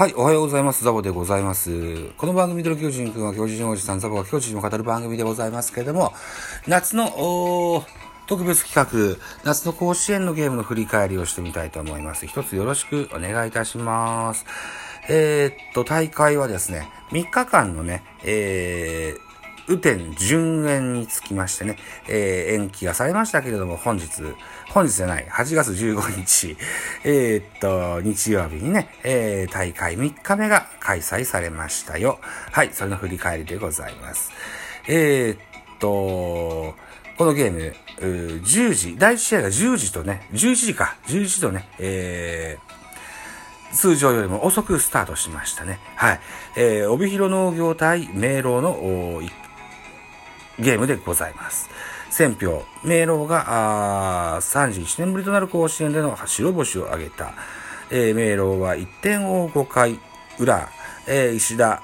はい、おはようございます。ザボでございます。この番組での巨人くんは巨人おじさん、ザボが巨人を語る番組でございますけれども、夏の、特別企画、夏の甲子園のゲームの振り返りをしてみたいと思います。一つよろしくお願いいたします。えー、っと、大会はですね、3日間のね、えー、雨天順延につきましてね、えー、延期がされましたけれども、本日、本日じゃない、8月15日、えー、っと、日曜日にね、えー、大会3日目が開催されましたよ。はい、それの振り返りでございます。えー、っと、このゲーム、10時、第1試合が10時とね、11時か、11時とね、えー、通常よりも遅くスタートしましたね。はい。えー、帯広農業対明朗のゲームでございます。選票、明朗が31年ぶりとなる甲子園での白星を挙げた。えー、明朗は1点を5回裏、えー、石田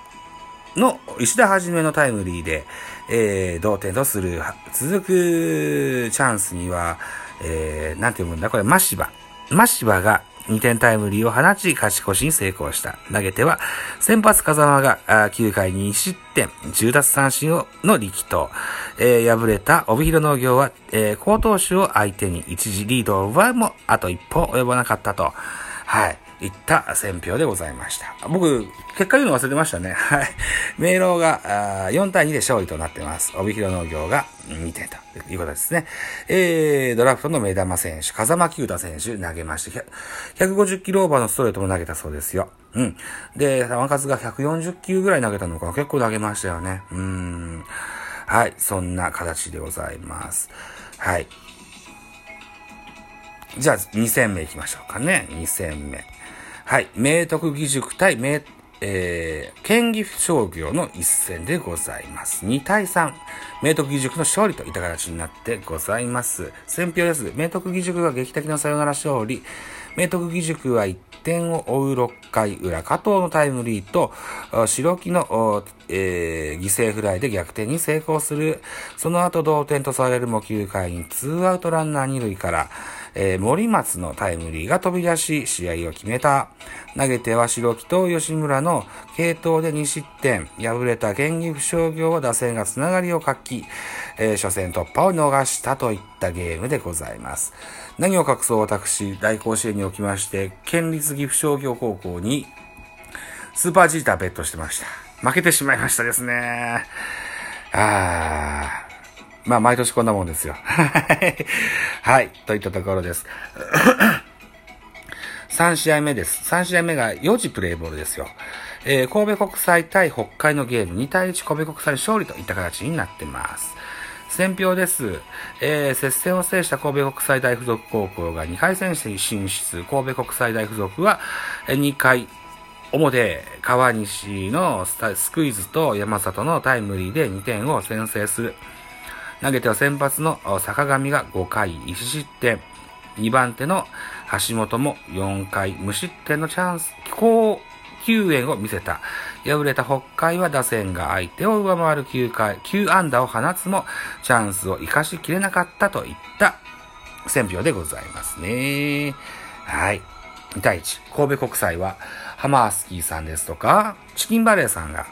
の、石田はじめのタイムリーで、えー、同点とする、続くチャンスには、えー、なんて読むんだ？これ、マシバ。マシバが2点タイムリーを放ち、勝ち越しに成功した。投げては、先発風間が9回に失点、10奪三振をの力投。えー、敗れた帯広農業は、えー、高投手を相手に一時リードを奪うも、あと一歩及ばなかったと。はい。いった選票でございました。僕、結果言うの忘れてましたね。はい。明朗が4対2で勝利となってます。帯広農業が2点ということですね。えー、ドラフトの目玉選手、風間球太選手投げまして、150キロオーバーのストレートも投げたそうですよ。うん。で、球数が140球ぐらい投げたのかな結構投げましたよね。うん。はい。そんな形でございます。はい。じゃあ、2戦目行きましょうかね。2戦目。はい。明徳義塾対明、えー、県岐阜商業の一戦でございます。2対3。明徳義塾の勝利といった形になってございます。選票です。明徳義塾が劇的なサヨナラ勝利。明徳義塾は1点を追う6回裏、加藤のタイムリーと、白木の、えー、犠牲フライで逆転に成功する。その後同点とされるも9回に2アウトランナー2塁から、えー、森松のタイムリーが飛び出し、試合を決めた。投げては白木と吉村の系統で2失点。敗れた県岐阜商業は打線がつながりを活気、えー、初戦突破を逃したといったゲームでございます。何を隠そう私、大甲子園におきまして、県立岐阜商業高校に、スーパージーターベットしてました。負けてしまいましたですね。あー。まあ、毎年こんなもんですよ。はい。といったところです。3試合目です。3試合目が4時プレイボールですよ。えー、神戸国際対北海のゲーム2対1神戸国際勝利といった形になってます。選票です。えー、接戦を制した神戸国際大附属高校が2回戦進出。神戸国際大附属は2回表、川西のスクイズと山里のタイムリーで2点を先制する。投げては先発の坂上が5回1失点。2番手の橋本も4回無失点のチャンス、高救援を見せた。敗れた北海は打線が相手を上回る9回、9安打を放つも、チャンスを生かしきれなかったといった選票でございますね。はい。2対1。神戸国際は、ハマースキーさんですとか、チキンバレーさんが、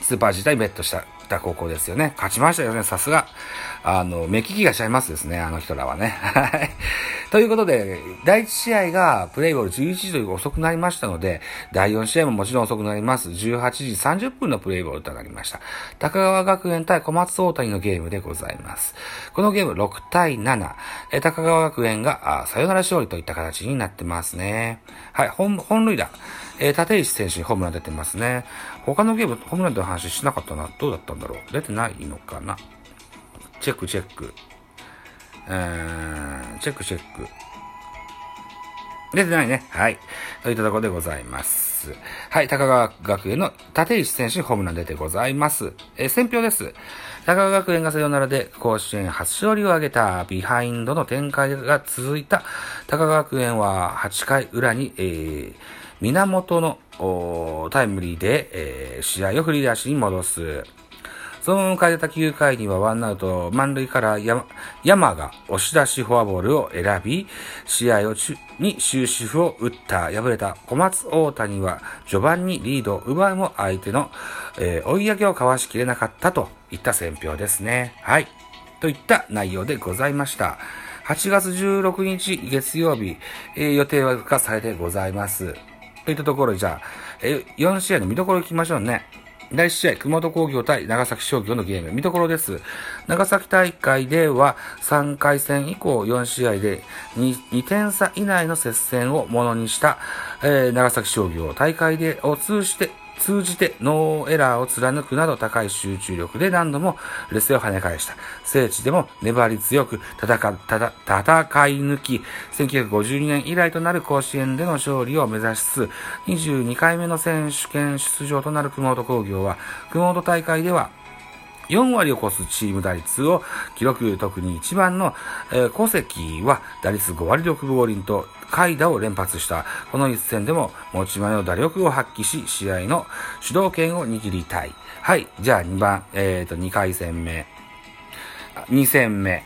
スーパー自体ベットしたた高校ですよね。勝ちましたよね、さすが。あの、目利きがしちゃいますですね、あの人らはね。はい。ということで、第1試合がプレイボール11時という遅くなりましたので、第4試合ももちろん遅くなります。18時30分のプレイボールとなりました。高川学園対小松大谷のゲームでございます。このゲーム6対7、え高川学園があサヨナラ勝利といった形になってますね。はい、本、本塁打。えー、立石選手にホームラン出てますね。他のゲーム、ホームランの話しなかったな。どうだったんだろう出てないのかなチェックチェック。うーん、チェックチェック。出てないね。はい。といったところでございます。はい。高川学園の立石選手ホームラン出てございます。えー、選票です。高川学園がサヨナラで甲子園初勝利を挙げたビハインドの展開が続いた高川学園は8回裏に、えー、源のタイムリーで、えー、試合を振り出しに戻す。そのまま迎えた9回にはワンアウト満塁から山山が押し出しフォアボールを選び、試合をに終止符を打った。敗れた小松大谷は序盤にリードを奪うも相手の、えー、追い上げをかわしきれなかったといった選評ですね。はい。といった内容でございました。8月16日月曜日、えー、予定がされてございます。といったところじゃあ、えー、4試合の見どころ行きましょうね。第1試合、熊本工業対長崎商業のゲーム、見どころです。長崎大会では3回戦以降4試合で 2, 2点差以内の接戦をものにした、えー、長崎商業大会でを通じて通じてノーエラーを貫くなど高い集中力で何度も劣勢を跳ね返した。聖地でも粘り強く戦戦い抜き、1952年以来となる甲子園での勝利を目指しつつ、22回目の選手権出場となる熊本工業は、熊本大会では4割を超すチーム打率を記録、特に一番の、えー、小関は打率5割6分5厘と快打を連発した。この一戦でも持ち前の打力を発揮し、試合の主導権を握りたい。はい。じゃあ2番、えっ、ー、と、2回戦目。2戦目。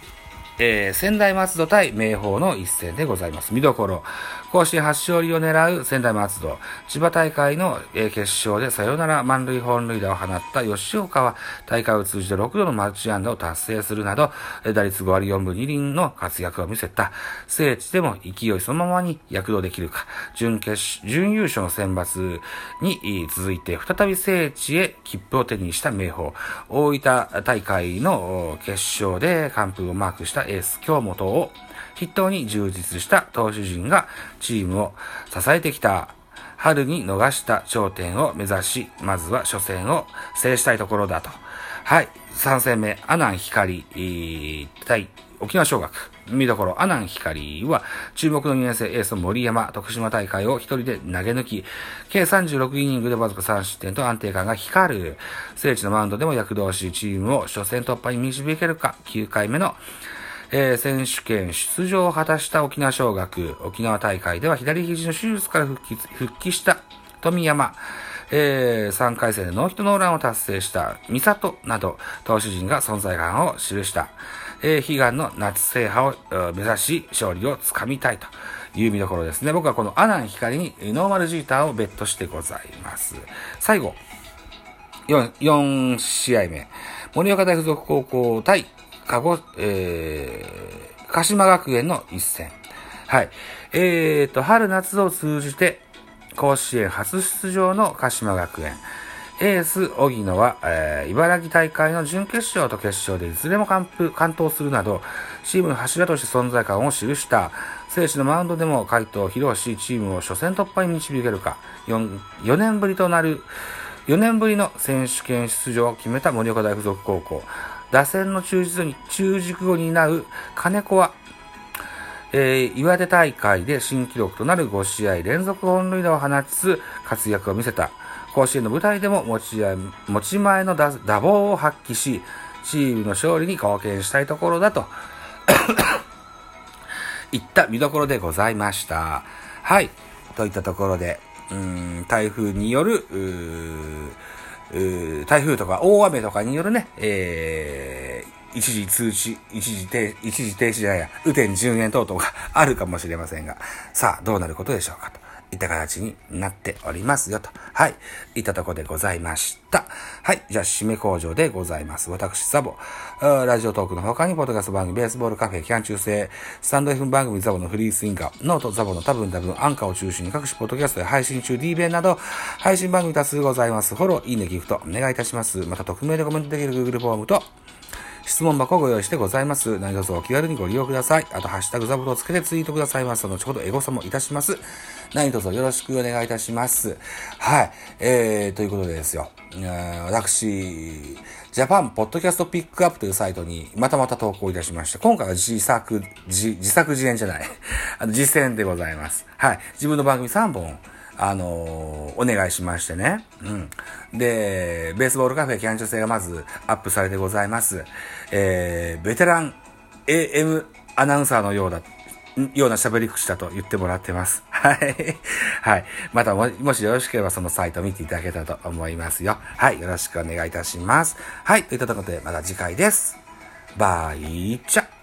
えー、仙台松戸対明豊の一戦でございます。見どころ。甲子園初勝利を狙う仙台松戸。千葉大会の、決勝でサヨナラ満塁本塁打を放った吉岡は大会を通じて6度のマルチ安打を達成するなど、打率5割4分2厘の活躍を見せた。聖地でも勢いそのままに躍動できるか。準決、準優勝の選抜に続いて再び聖地へ切符を手にした明豊。大分大会の決勝で完封をマークしたエース京本を筆頭に充実した投手陣がチームを支えてきた春に逃した頂点を目指し、まずは初戦を制したいところだと。はい。3戦目、阿南光、対沖縄尚学。見どころ、阿南光は、注目の2年生エースの森山、徳島大会を一人で投げ抜き、計36イニングでわずか3失点と安定感が光る。聖地のマウンドでも躍動し、チームを初戦突破に導けるか、9回目のえー、選手権出場を果たした沖縄尚学、沖縄大会では左肘の手術から復帰復帰した富山、えー、3回戦でノーヒットノーランを達成した美里など、投手陣が存在感を記した、えー、悲願の夏制覇を目指し、勝利をつかみたいという見どころですね。僕はこの阿南光にノーマルジーターをベットしてございます。最後、4, 4試合目、盛岡大附属高校対鹿児、えー、鹿島学園の一戦。はい。えーと、春夏を通じて、甲子園初出場の鹿島学園。エース、荻野は、えー、茨城大会の準決勝と決勝でいずれも完封、完投するなど、チームの柱として存在感を記した、聖地のマウンドでも回答を披露し、チームを初戦突破に導けるか、4, 4年ぶりとなる、4年ぶりの選手権出場を決めた盛岡大附属高校。打線の中軸に、中軸を担う金子は、えー、岩手大会で新記録となる5試合連続本塁打を放ちつ活躍を見せた。甲子園の舞台でも持ち持ち前の打打棒を発揮し、チームの勝利に貢献したいところだと いった見どころでございました。はい。といったところで、うん、台風による、台風とか大雨とかによるね、えー、一時通知、一時停止、一時停止じゃないや、雨天順延等々があるかもしれませんが、さあ、どうなることでしょうかと。いった形になっておりますよと。はい。いったとこでございました。はい。じゃあ、締め工場でございます。私、ザボ。ラジオトークの他に、ポッドキャスト番組、ベースボールカフェ、キャン中制、スタンド F 番組ザボのフリースインガー、ノートザボの多分多分アンカーを中心に各種ポッドキャストで配信中 D 弁など、配信番組多数ございます。フォロー、いいね、ギフト、お願いいたします。また、匿名でコメントできる Google フォームと、質問箱をご用意してございます。何卒お気軽にご利用ください。あと、ハッシュタグザブロをつけてツイートくださいます。後ほどエゴサもいたします。何卒よろしくお願いいたします。はい。えー、ということでですよ。私、ジャパンポッドキャストピックアップというサイトにまたまた投稿いたしまして、今回は自作、自自作自演じゃない。あの、実践でございます。はい。自分の番組3本、あの、お願いしましてね。うん。で、ベースボールカフェキャンチョ制がまずアップされてございます。えー、ベテラン AM アナウンサーのようだ。ような喋り口だと言ってもらってます。はい。はい。またも、もしよろしければそのサイト見ていただけたらと思いますよ。はい。よろしくお願いいたします。はい。といったところでまた次回です。バイチャ